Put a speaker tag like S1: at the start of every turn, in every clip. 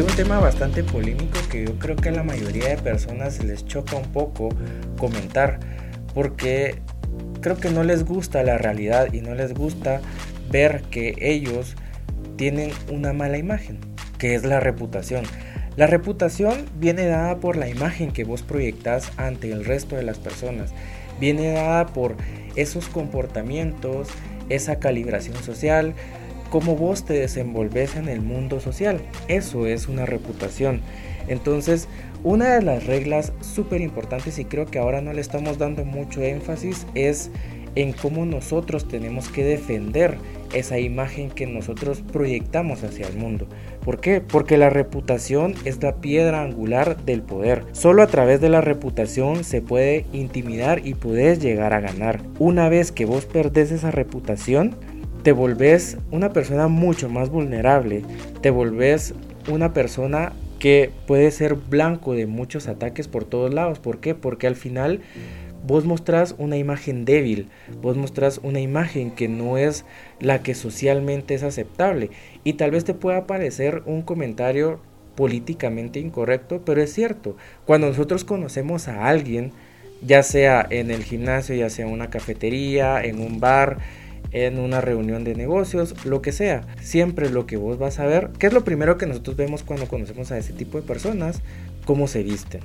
S1: hay un tema bastante polémico que yo creo que a la mayoría de personas les choca un poco comentar, porque creo que no les gusta la realidad y no les gusta ver que ellos tienen una mala imagen, que es la reputación. La reputación viene dada por la imagen que vos proyectas ante el resto de las personas. Viene dada por esos comportamientos, esa calibración social, cómo vos te desenvolves en el mundo social. Eso es una reputación. Entonces, una de las reglas súper importantes y creo que ahora no le estamos dando mucho énfasis es en cómo nosotros tenemos que defender esa imagen que nosotros proyectamos hacia el mundo. ¿Por qué? Porque la reputación es la piedra angular del poder. Solo a través de la reputación se puede intimidar y puedes llegar a ganar. Una vez que vos perdés esa reputación, te volvés una persona mucho más vulnerable, te volvés una persona que puede ser blanco de muchos ataques por todos lados. ¿Por qué? Porque al final vos mostrás una imagen débil, vos mostrás una imagen que no es la que socialmente es aceptable. Y tal vez te pueda parecer un comentario políticamente incorrecto, pero es cierto. Cuando nosotros conocemos a alguien, ya sea en el gimnasio, ya sea en una cafetería, en un bar, en una reunión de negocios, lo que sea. Siempre lo que vos vas a ver, ¿qué es lo primero que nosotros vemos cuando conocemos a ese tipo de personas? Cómo se visten,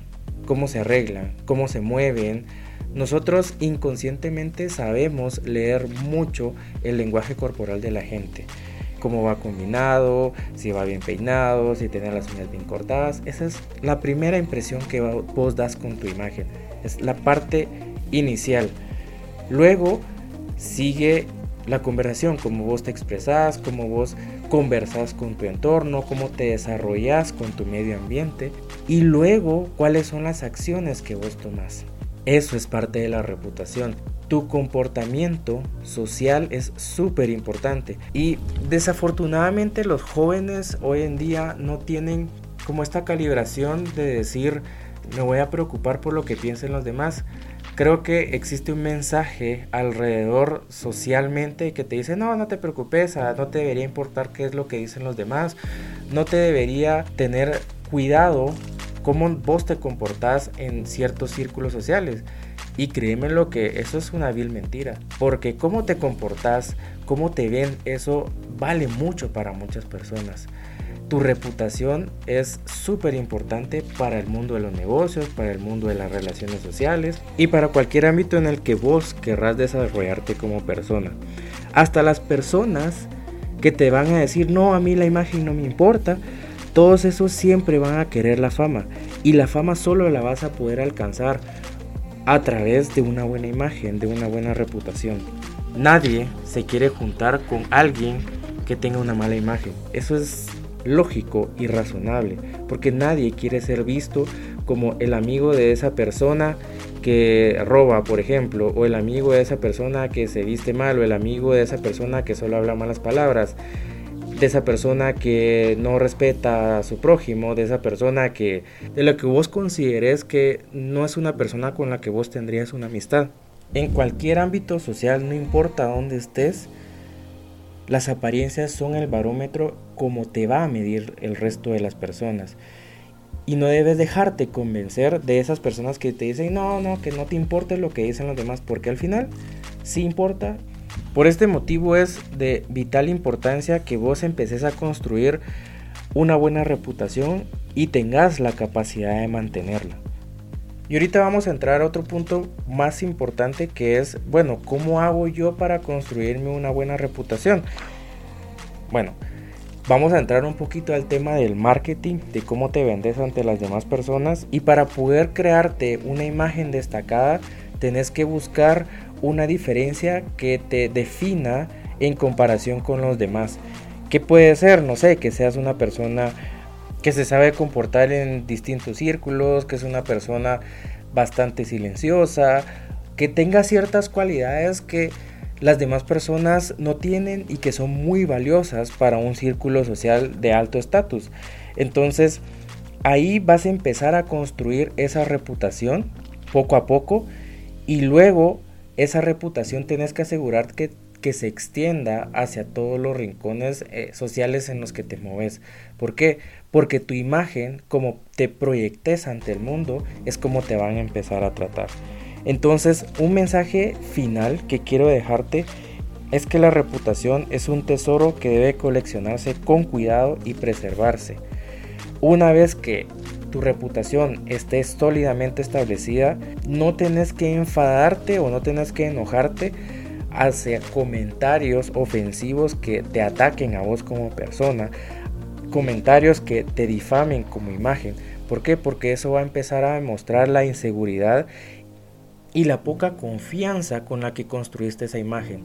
S1: cómo se arreglan, cómo se mueven. Nosotros inconscientemente sabemos leer mucho el lenguaje corporal de la gente. Cómo va combinado, si va bien peinado, si tiene las uñas bien cortadas. Esa es la primera impresión que vos das con tu imagen. Es la parte inicial. Luego sigue la conversación, cómo vos te expresás, cómo vos conversas con tu entorno, cómo te desarrollas con tu medio ambiente y luego cuáles son las acciones que vos tomás. Eso es parte de la reputación. Tu comportamiento social es súper importante y desafortunadamente los jóvenes hoy en día no tienen como esta calibración de decir me voy a preocupar por lo que piensen los demás creo que existe un mensaje alrededor socialmente que te dice, no, no te preocupes, ah, no te debería importar qué es lo que dicen los demás, no te debería tener cuidado cómo vos te comportás en ciertos círculos sociales. Y créeme lo que eso es una vil mentira, porque cómo te comportas, cómo te ven, eso vale mucho para muchas personas. Tu reputación es súper importante para el mundo de los negocios, para el mundo de las relaciones sociales y para cualquier ámbito en el que vos querrás desarrollarte como persona. Hasta las personas que te van a decir, no, a mí la imagen no me importa, todos esos siempre van a querer la fama y la fama solo la vas a poder alcanzar a través de una buena imagen, de una buena reputación. Nadie se quiere juntar con alguien que tenga una mala imagen. Eso es lógico y razonable, porque nadie quiere ser visto como el amigo de esa persona que roba, por ejemplo, o el amigo de esa persona que se viste mal, o el amigo de esa persona que solo habla malas palabras, de esa persona que no respeta a su prójimo, de esa persona que, de lo que vos consideres que no es una persona con la que vos tendrías una amistad. En cualquier ámbito social, no importa dónde estés, las apariencias son el barómetro como te va a medir el resto de las personas. Y no debes dejarte convencer de esas personas que te dicen, no, no, que no te importe lo que dicen los demás, porque al final sí importa. Por este motivo es de vital importancia que vos empeces a construir una buena reputación y tengas la capacidad de mantenerla. Y ahorita vamos a entrar a otro punto más importante que es, bueno, ¿cómo hago yo para construirme una buena reputación? Bueno, vamos a entrar un poquito al tema del marketing, de cómo te vendes ante las demás personas y para poder crearte una imagen destacada, tenés que buscar una diferencia que te defina en comparación con los demás. ¿Qué puede ser? No sé, que seas una persona que se sabe comportar en distintos círculos, que es una persona bastante silenciosa, que tenga ciertas cualidades que las demás personas no tienen y que son muy valiosas para un círculo social de alto estatus. Entonces, ahí vas a empezar a construir esa reputación poco a poco y luego esa reputación tienes que asegurar que, que se extienda hacia todos los rincones eh, sociales en los que te mueves. ¿Por qué? Porque tu imagen, como te proyectes ante el mundo, es como te van a empezar a tratar. Entonces, un mensaje final que quiero dejarte es que la reputación es un tesoro que debe coleccionarse con cuidado y preservarse. Una vez que tu reputación esté sólidamente establecida, no tenés que enfadarte o no tenés que enojarte hacia comentarios ofensivos que te ataquen a vos como persona, comentarios que te difamen como imagen. ¿Por qué? Porque eso va a empezar a demostrar la inseguridad y la poca confianza con la que construiste esa imagen.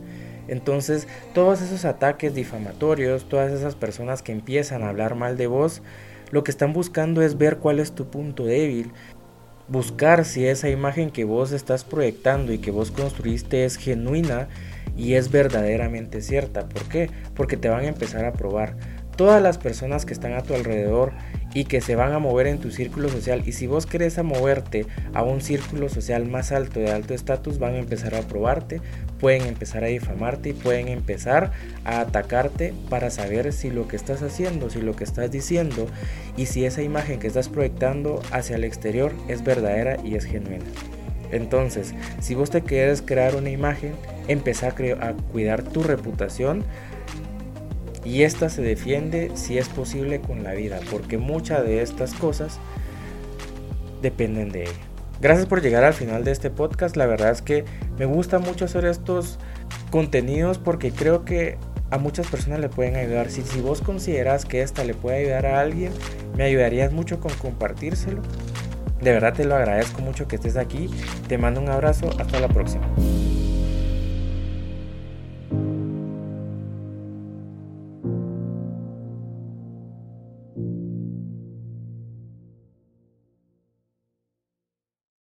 S1: Entonces, todos esos ataques difamatorios, todas esas personas que empiezan a hablar mal de vos, lo que están buscando es ver cuál es tu punto débil, buscar si esa imagen que vos estás proyectando y que vos construiste es genuina y es verdaderamente cierta. ¿Por qué? Porque te van a empezar a probar. Todas las personas que están a tu alrededor y que se van a mover en tu círculo social y si vos querés a moverte a un círculo social más alto de alto estatus van a empezar a probarte, pueden empezar a difamarte y pueden empezar a atacarte para saber si lo que estás haciendo, si lo que estás diciendo y si esa imagen que estás proyectando hacia el exterior es verdadera y es genuina. Entonces, si vos te quieres crear una imagen, empezá a, a cuidar tu reputación y esta se defiende si es posible con la vida, porque muchas de estas cosas dependen de ella. Gracias por llegar al final de este podcast. La verdad es que me gusta mucho hacer estos contenidos porque creo que a muchas personas le pueden ayudar. Si, si vos consideras que esta le puede ayudar a alguien, me ayudarías mucho con compartírselo. De verdad te lo agradezco mucho que estés aquí. Te mando un abrazo. Hasta la próxima.